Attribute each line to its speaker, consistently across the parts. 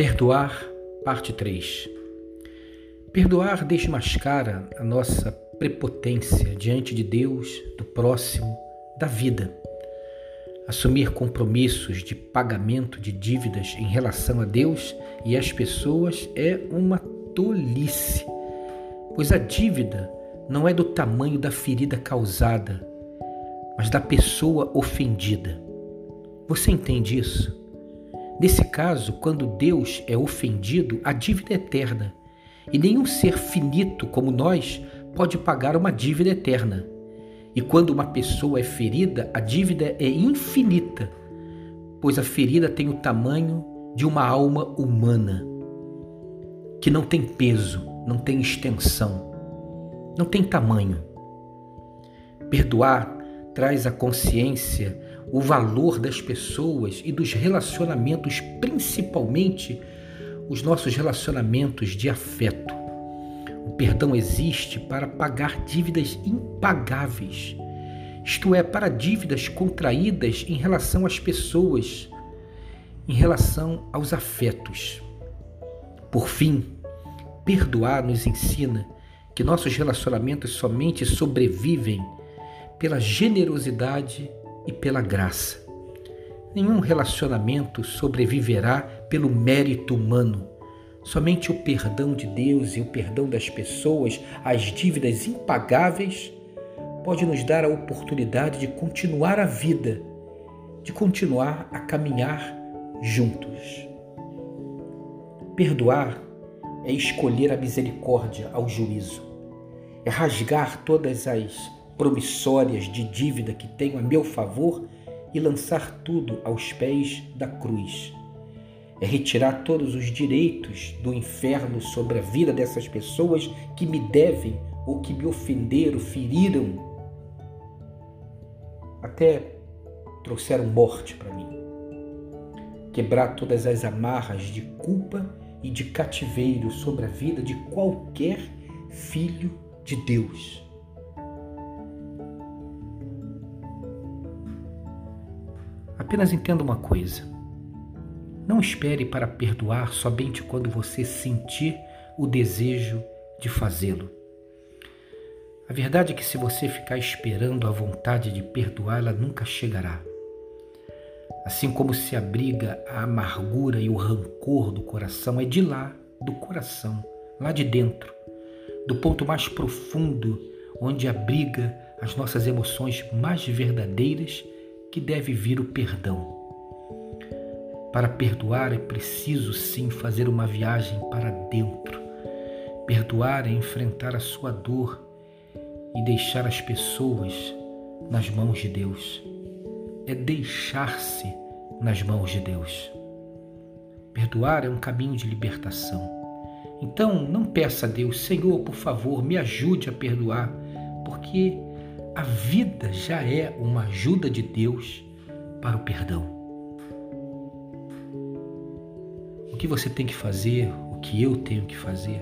Speaker 1: Perdoar, parte 3. Perdoar desmascara a nossa prepotência diante de Deus, do próximo, da vida. Assumir compromissos de pagamento de dívidas em relação a Deus e às pessoas é uma tolice, pois a dívida não é do tamanho da ferida causada, mas da pessoa ofendida. Você entende isso? Nesse caso, quando Deus é ofendido, a dívida é eterna. E nenhum ser finito como nós pode pagar uma dívida eterna. E quando uma pessoa é ferida, a dívida é infinita, pois a ferida tem o tamanho de uma alma humana, que não tem peso, não tem extensão, não tem tamanho. Perdoar traz a consciência o valor das pessoas e dos relacionamentos, principalmente os nossos relacionamentos de afeto. O perdão existe para pagar dívidas impagáveis, isto é, para dívidas contraídas em relação às pessoas, em relação aos afetos. Por fim, perdoar nos ensina que nossos relacionamentos somente sobrevivem pela generosidade e pela graça. Nenhum relacionamento sobreviverá pelo mérito humano. Somente o perdão de Deus e o perdão das pessoas, as dívidas impagáveis, pode nos dar a oportunidade de continuar a vida, de continuar a caminhar juntos. Perdoar é escolher a misericórdia ao juízo, é rasgar todas as promissórias de dívida que tenho a meu favor e lançar tudo aos pés da cruz. É retirar todos os direitos do inferno sobre a vida dessas pessoas que me devem ou que me ofenderam, feriram, até trouxeram morte para mim. Quebrar todas as amarras de culpa e de cativeiro sobre a vida de qualquer filho de Deus. Apenas entenda uma coisa. Não espere para perdoar somente quando você sentir o desejo de fazê-lo. A verdade é que se você ficar esperando a vontade de perdoar, ela nunca chegará. Assim como se abriga a amargura e o rancor do coração, é de lá, do coração, lá de dentro, do ponto mais profundo, onde abriga as nossas emoções mais verdadeiras que deve vir o perdão. Para perdoar é preciso sim fazer uma viagem para dentro. Perdoar é enfrentar a sua dor e deixar as pessoas nas mãos de Deus. É deixar-se nas mãos de Deus. Perdoar é um caminho de libertação. Então, não peça a Deus, Senhor, por favor, me ajude a perdoar, porque a vida já é uma ajuda de Deus para o perdão. O que você tem que fazer, o que eu tenho que fazer,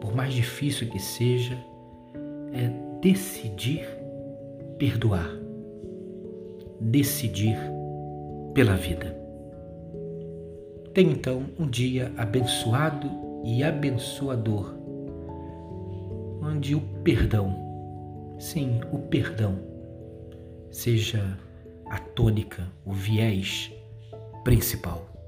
Speaker 1: por mais difícil que seja, é decidir perdoar. Decidir pela vida. Tenha então um dia abençoado e abençoador, onde o perdão Sim, o perdão seja a tônica, o viés principal.